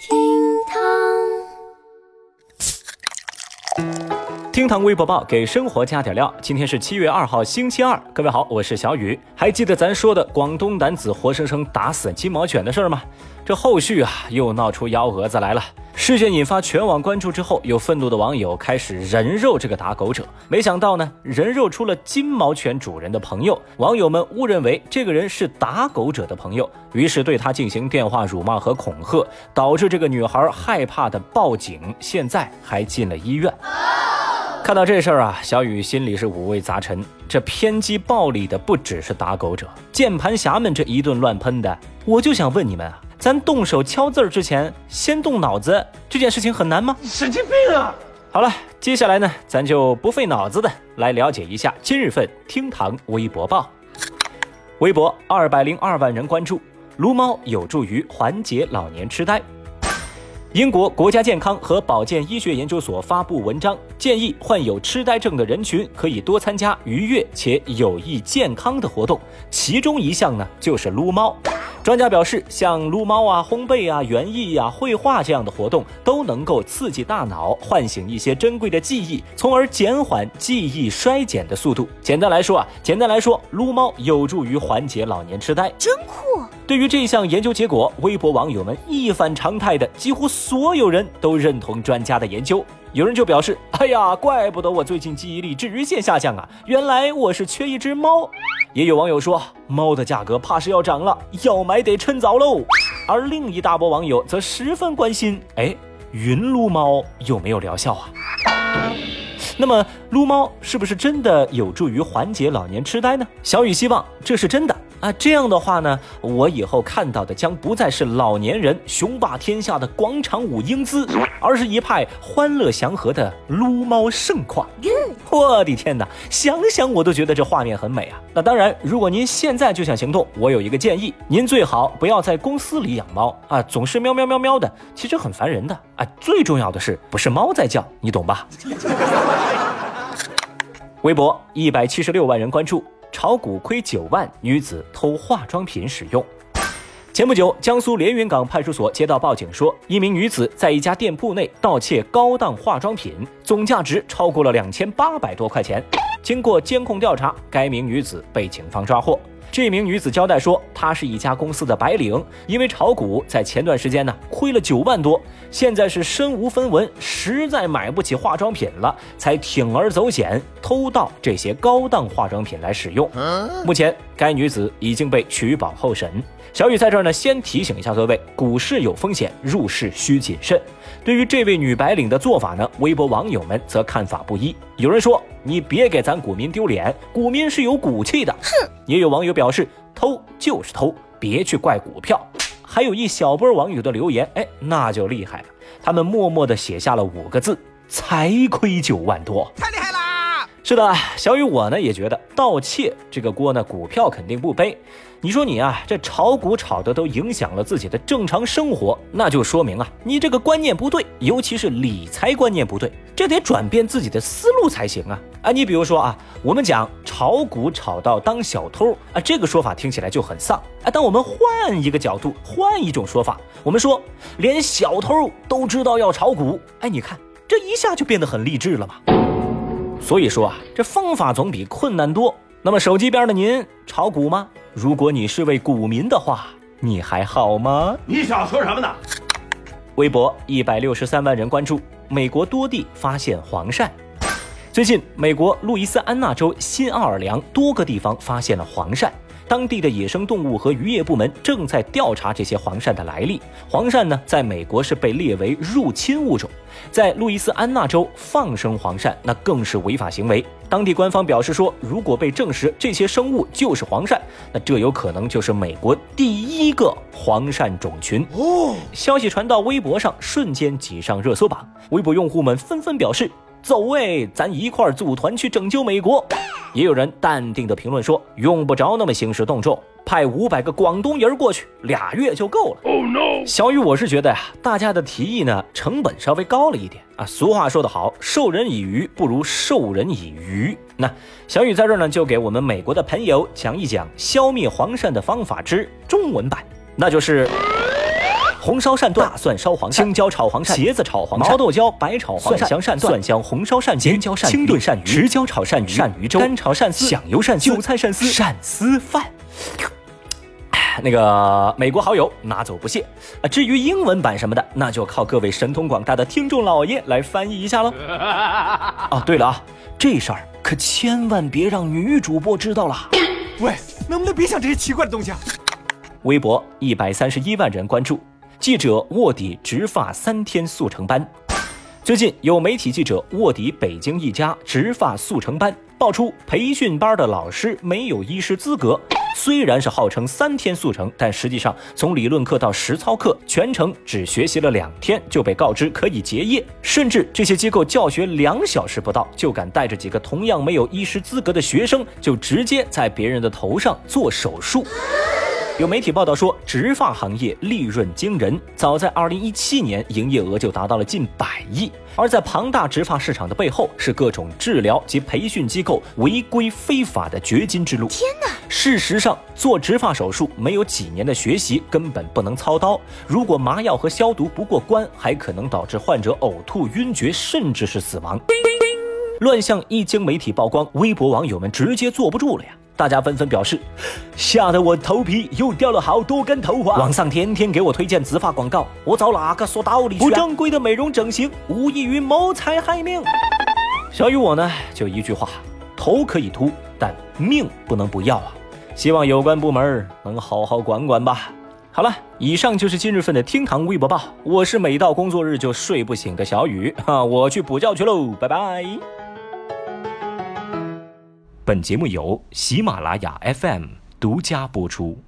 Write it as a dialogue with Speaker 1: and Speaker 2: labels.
Speaker 1: 听。厅堂微博报给生活加点料。今天是七月二号，星期二。各位好，我是小雨。还记得咱说的广东男子活生生打死金毛犬的事儿吗？这后续啊，又闹出幺蛾子来了。事件引发全网关注之后，有愤怒的网友开始人肉这个打狗者。没想到呢，人肉出了金毛犬主人的朋友。网友们误认为这个人是打狗者的朋友，于是对他进行电话辱骂和恐吓，导致这个女孩害怕的报警，现在还进了医院。看到这事儿啊，小雨心里是五味杂陈。这偏激暴力的不只是打狗者，键盘侠们这一顿乱喷的，我就想问你们啊，咱动手敲字儿之前先动脑子，这件事情很难吗？
Speaker 2: 神经病啊！
Speaker 1: 好了，接下来呢，咱就不费脑子的来了解一下今日份厅堂微博报。微博二百零二万人关注，撸猫有助于缓解老年痴呆。英国国家健康和保健医学研究所发布文章，建议患有痴呆症的人群可以多参加愉悦且有益健康的活动，其中一项呢就是撸猫。专家表示，像撸猫啊、烘焙啊、园艺啊、绘画这样的活动，都能够刺激大脑，唤醒一些珍贵的记忆，从而减缓记忆衰减的速度。简单来说啊，简单来说，撸猫有助于缓解老年痴呆，
Speaker 3: 真酷。
Speaker 1: 对于这项研究结果，微博网友们一反常态的，几乎所有人都认同专家的研究。有人就表示：“哎呀，怪不得我最近记忆力直线下降啊，原来我是缺一只猫。”也有网友说：“猫的价格怕是要涨了，要买得趁早喽。”而另一大波网友则十分关心：“哎，云撸猫有没有疗效啊？那么撸猫是不是真的有助于缓解老年痴呆呢？”小雨希望这是真的。啊，这样的话呢，我以后看到的将不再是老年人雄霸天下的广场舞英姿，而是一派欢乐祥和的撸猫盛况。我的天哪，想想我都觉得这画面很美啊！那当然，如果您现在就想行动，我有一个建议，您最好不要在公司里养猫啊，总是喵喵喵喵的，其实很烦人的啊。最重要的是，不是猫在叫，你懂吧？微博一百七十六万人关注。炒股亏九万，女子偷化妆品使用。前不久，江苏连云港派出所接到报警，说一名女子在一家店铺内盗窃高档化妆品，总价值超过了两千八百多块钱。经过监控调查，该名女子被警方抓获。这名女子交代说，她是一家公司的白领，因为炒股在前段时间呢亏了九万多，现在是身无分文，实在买不起化妆品了，才铤而走险偷盗这些高档化妆品来使用。目前，该女子已经被取保候审。小雨在这儿呢，先提醒一下各位，股市有风险，入市需谨慎。对于这位女白领的做法呢，微博网友们则看法不一。有人说：“你别给咱股民丢脸，股民是有骨气的。”
Speaker 3: 哼。
Speaker 1: 也有网友表示：“偷就是偷，别去怪股票。”还有一小波网友的留言，哎，那就厉害了，他们默默地写下了五个字：“才亏九万多。”是的，小雨我呢也觉得盗窃这个锅呢，股票肯定不背。你说你啊，这炒股炒的都影响了自己的正常生活，那就说明啊，你这个观念不对，尤其是理财观念不对，这得转变自己的思路才行啊！啊，你比如说啊，我们讲炒股炒到当小偷啊，这个说法听起来就很丧啊。当我们换一个角度，换一种说法，我们说连小偷都知道要炒股，哎，你看这一下就变得很励志了嘛。所以说啊，这方法总比困难多。那么手机边的您炒股吗？如果你是位股民的话，你还好吗？
Speaker 2: 你想说什么呢？
Speaker 1: 微博一百六十三万人关注，美国多地发现黄鳝。最近，美国路易斯安那州新奥尔良多个地方发现了黄鳝。当地的野生动物和渔业部门正在调查这些黄鳝的来历。黄鳝呢，在美国是被列为入侵物种，在路易斯安那州放生黄鳝那更是违法行为。当地官方表示说，如果被证实这些生物就是黄鳝，那这有可能就是美国第一个黄鳝种群哦。消息传到微博上，瞬间挤上热搜榜，微博用户们纷纷表示。走位，咱一块组团去拯救美国。也有人淡定的评论说，用不着那么兴师动众，派五百个广东人过去，俩月就够了。Oh no！小雨，我是觉得呀，大家的提议呢，成本稍微高了一点啊。俗话说得好，授人以鱼不如授人以渔。那小雨在这儿呢，就给我们美国的朋友讲一讲消灭黄鳝的方法之中文版，那就是。红烧鳝段、大蒜烧黄鳝、青椒炒黄鳝、茄子炒黄鳝、毛豆椒白炒黄鳝、蒜香鳝段、蒜香红烧鳝尖、椒鳝清炖鳝鱼、豉椒炒鳝鱼、鳝鱼粥、干炒鳝丝、响油鳝丝、韭菜鳝丝、鳝丝饭。那个美国好友拿走不谢啊！至于英文版什么的，那就靠各位神通广大的听众老爷来翻译一下喽。啊，对了啊，这事儿可千万别让女主播知道了。
Speaker 2: 喂，能不能别想这些奇怪的东西啊？
Speaker 1: 微博一百三十一万人关注，记者卧底植发三天速成班。最近有媒体记者卧底北京一家植发速成班，爆出培训班的老师没有医师资格。虽然是号称三天速成，但实际上从理论课到实操课，全程只学习了两天就被告知可以结业。甚至这些机构教学两小时不到，就敢带着几个同样没有医师资格的学生，就直接在别人的头上做手术。有媒体报道说，植发行业利润惊人，早在2017年，营业额就达到了近百亿。而在庞大植发市场的背后，是各种治疗及培训机构违规非法的掘金之路。天哪！事实上，做植发手术没有几年的学习，根本不能操刀。如果麻药和消毒不过关，还可能导致患者呕吐、晕厥，甚至是死亡。乱象一经媒体曝光，微博网友们直接坐不住了呀！大家纷纷表示，吓得我头皮又掉了好多根头发。网上天天给我推荐植发广告，我找哪个说道理去？不正规的美容整形，无异于谋财害命。小雨我呢，就一句话：头可以秃，但命不能不要啊！希望有关部门能好好管管吧。好了，以上就是今日份的厅堂微博报。我是每到工作日就睡不醒的小雨，哈，我去补觉去喽，拜拜。本节目由喜马拉雅 FM 独家播出。